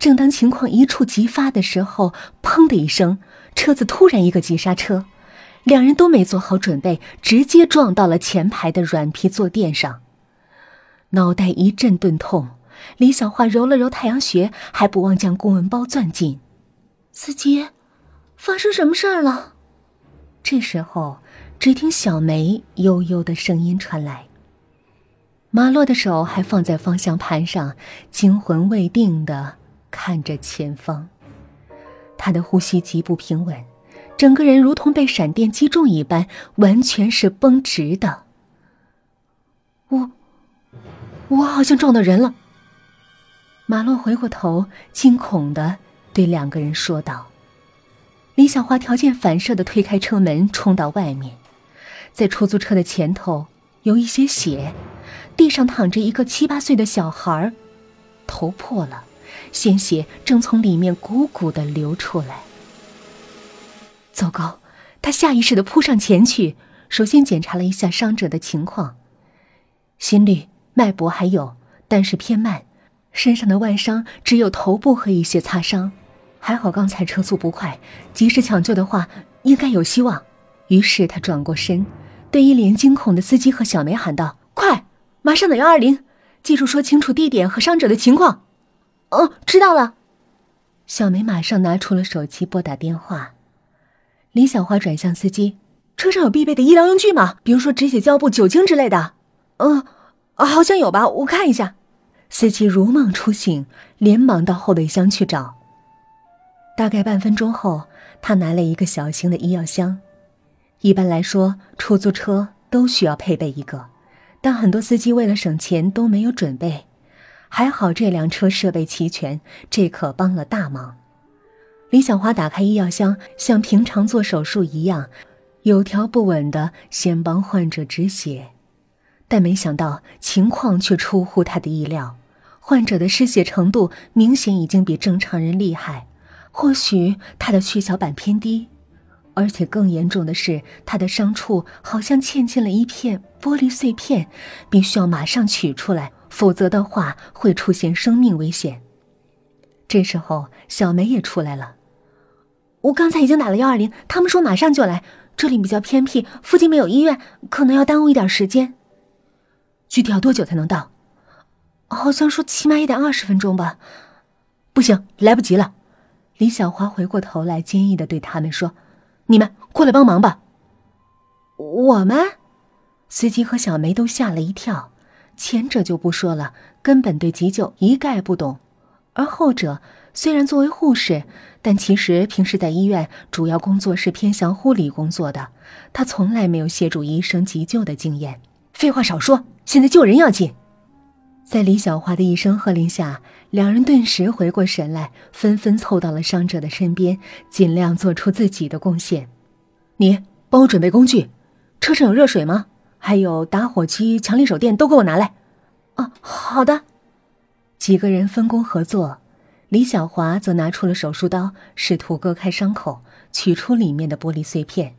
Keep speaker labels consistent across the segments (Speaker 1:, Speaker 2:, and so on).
Speaker 1: 正当情况一触即发的时候，砰的一声，车子突然一个急刹车，两人都没做好准备，直接撞到了前排的软皮坐垫上。脑袋一阵钝痛，李小花揉了揉太阳穴，还不忘将公文包攥紧。
Speaker 2: 司机，发生什么事儿了？
Speaker 1: 这时候，只听小梅悠悠的声音传来。马洛的手还放在方向盘上，惊魂未定的看着前方。他的呼吸极不平稳，整个人如同被闪电击中一般，完全是绷直的。我，我好像撞到人了。马洛回过头，惊恐的对两个人说道。李小花条件反射的推开车门，冲到外面，在出租车的前头有一些血。地上躺着一个七八岁的小孩，头破了，鲜血正从里面汩汩的流出来。糟糕！他下意识的扑上前去，首先检查了一下伤者的情况，心率、脉搏还有，但是偏慢，身上的外伤只有头部和一些擦伤，还好刚才车速不快，及时抢救的话应该有希望。于是他转过身，对一脸惊恐的司机和小梅喊道：“快！”马上打幺二零，记住说清楚地点和伤者的情况。
Speaker 2: 哦，知道了。
Speaker 1: 小梅马上拿出了手机拨打电话。李小花转向司机：“车上有必备的医疗用具吗？比如说止血胶布、酒精之类的。”“
Speaker 2: 嗯，好像有吧，我看一下。”
Speaker 1: 司机如梦初醒，连忙到后备箱去找。大概半分钟后，他拿了一个小型的医药箱。一般来说，出租车都需要配备一个。但很多司机为了省钱都没有准备，还好这辆车设备齐全，这可帮了大忙。李小花打开医药箱，像平常做手术一样，有条不紊的先帮患者止血，但没想到情况却出乎他的意料，患者的失血程度明显已经比正常人厉害，或许他的血小板偏低。而且更严重的是，他的伤处好像嵌进了一片玻璃碎片，必须要马上取出来，否则的话会出现生命危险。这时候，小梅也出来了。
Speaker 2: 我刚才已经打了幺二零，他们说马上就来。这里比较偏僻，附近没有医院，可能要耽误一点时间。
Speaker 1: 具体要多久才能到？
Speaker 2: 好像说起码也得二十分钟吧。
Speaker 1: 不行，来不及了。李小花回过头来，坚毅的对他们说。你们过来帮忙吧。
Speaker 2: 我们，
Speaker 1: 司机和小梅都吓了一跳。前者就不说了，根本对急救一概不懂；而后者虽然作为护士，但其实平时在医院主要工作是偏向护理工作的，他从来没有协助医生急救的经验。废话少说，现在救人要紧。在李小花的一声喝令下，两人顿时回过神来，纷纷凑到了伤者的身边，尽量做出自己的贡献。你帮我准备工具，车上有热水吗？还有打火机、强力手电都给我拿来。
Speaker 2: 啊，好的。
Speaker 1: 几个人分工合作，李小华则拿出了手术刀，试图割开伤口，取出里面的玻璃碎片。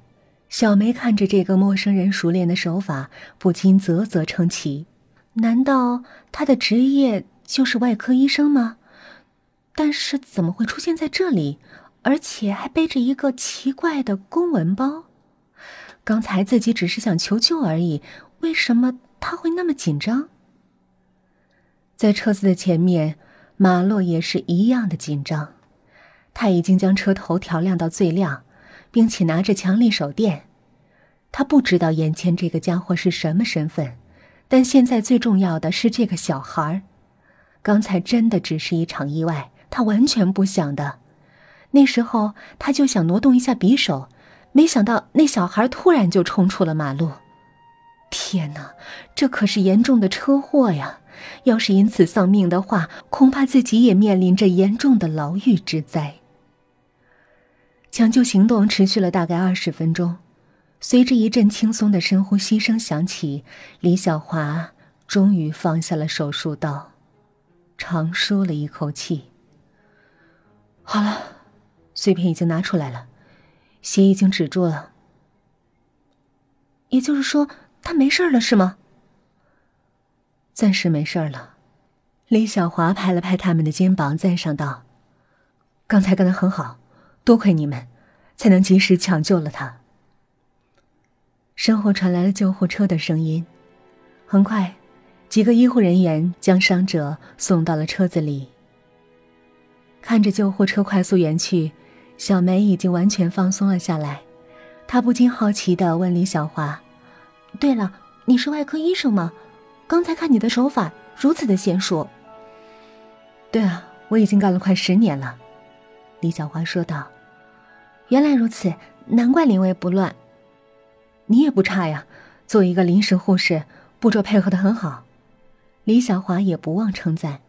Speaker 1: 小梅看着这个陌生人熟练的手法，不禁啧啧称奇。难道他的职业就是外科医生吗？但是怎么会出现在这里，而且还背着一个奇怪的公文包？刚才自己只是想求救而已，为什么他会那么紧张？在车子的前面，马洛也是一样的紧张。他已经将车头调亮到最亮，并且拿着强力手电。他不知道眼前这个家伙是什么身份。但现在最重要的是这个小孩，刚才真的只是一场意外，他完全不想的。那时候他就想挪动一下匕首，没想到那小孩突然就冲出了马路。天哪，这可是严重的车祸呀！要是因此丧命的话，恐怕自己也面临着严重的牢狱之灾。抢救行动持续了大概二十分钟。随着一阵轻松的深呼吸声响起，李小华终于放下了手术刀，长舒了一口气。好了，碎片已经拿出来了，血已经止住了。
Speaker 2: 也就是说，他没事了，是吗？
Speaker 1: 暂时没事了。李小华拍了拍他们的肩膀，赞赏道：“刚才干的很好，多亏你们，才能及时抢救了他。身后传来了救护车的声音，很快，几个医护人员将伤者送到了车子里。看着救护车快速远去，小梅已经完全放松了下来。她不禁好奇的问李小华：“
Speaker 2: 对了，你是外科医生吗？刚才看你的手法如此的娴熟。”“
Speaker 1: 对啊，我已经干了快十年了。”李小华说道。
Speaker 2: “原来如此，难怪临危不乱。
Speaker 1: 你也不差呀，作为一个临时护士，步骤配合的很好。”李小华也不忘称赞。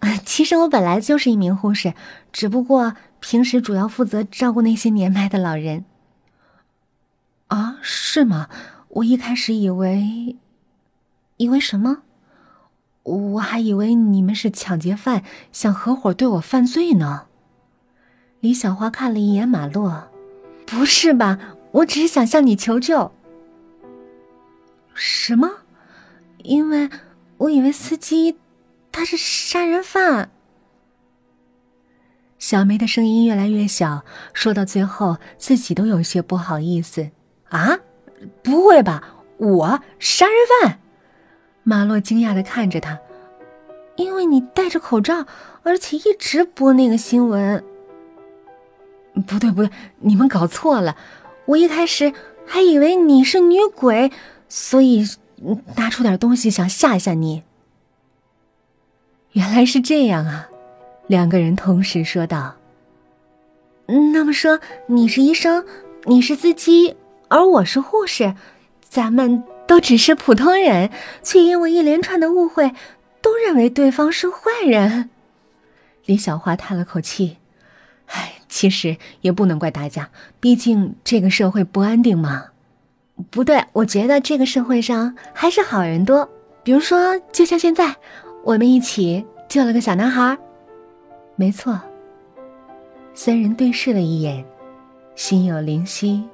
Speaker 2: 其实我本来就是一名护士，只不过平时主要负责照顾那些年迈的老人。
Speaker 1: 啊，是吗？我一开始以为，
Speaker 2: 以为什么？
Speaker 1: 我还以为你们是抢劫犯，想合伙对我犯罪呢。
Speaker 2: 李小花看了一眼马洛，不是吧？我只是想向你求救。
Speaker 1: 什么？
Speaker 2: 因为我以为司机。他是杀人犯。
Speaker 1: 小梅的声音越来越小，说到最后，自己都有些不好意思。啊，不会吧？我杀人犯？马洛惊讶的看着他，
Speaker 2: 因为你戴着口罩，而且一直播那个新闻。
Speaker 1: 不对，不对，你们搞错了。
Speaker 2: 我一开始还以为你是女鬼，所以拿出点东西想吓吓你。
Speaker 1: 原来是这样啊！两个人同时说道：“
Speaker 2: 那么说，你是医生，你是司机，而我是护士，咱们都只是普通人，却因为一连串的误会，都认为对方是坏人。”
Speaker 1: 李小花叹了口气：“唉，其实也不能怪大家，毕竟这个社会不安定嘛。
Speaker 2: 不对，我觉得这个社会上还是好人多，比如说，就像现在。”我们一起救了个小男孩。
Speaker 1: 没错。三人对视了一眼，心有灵犀。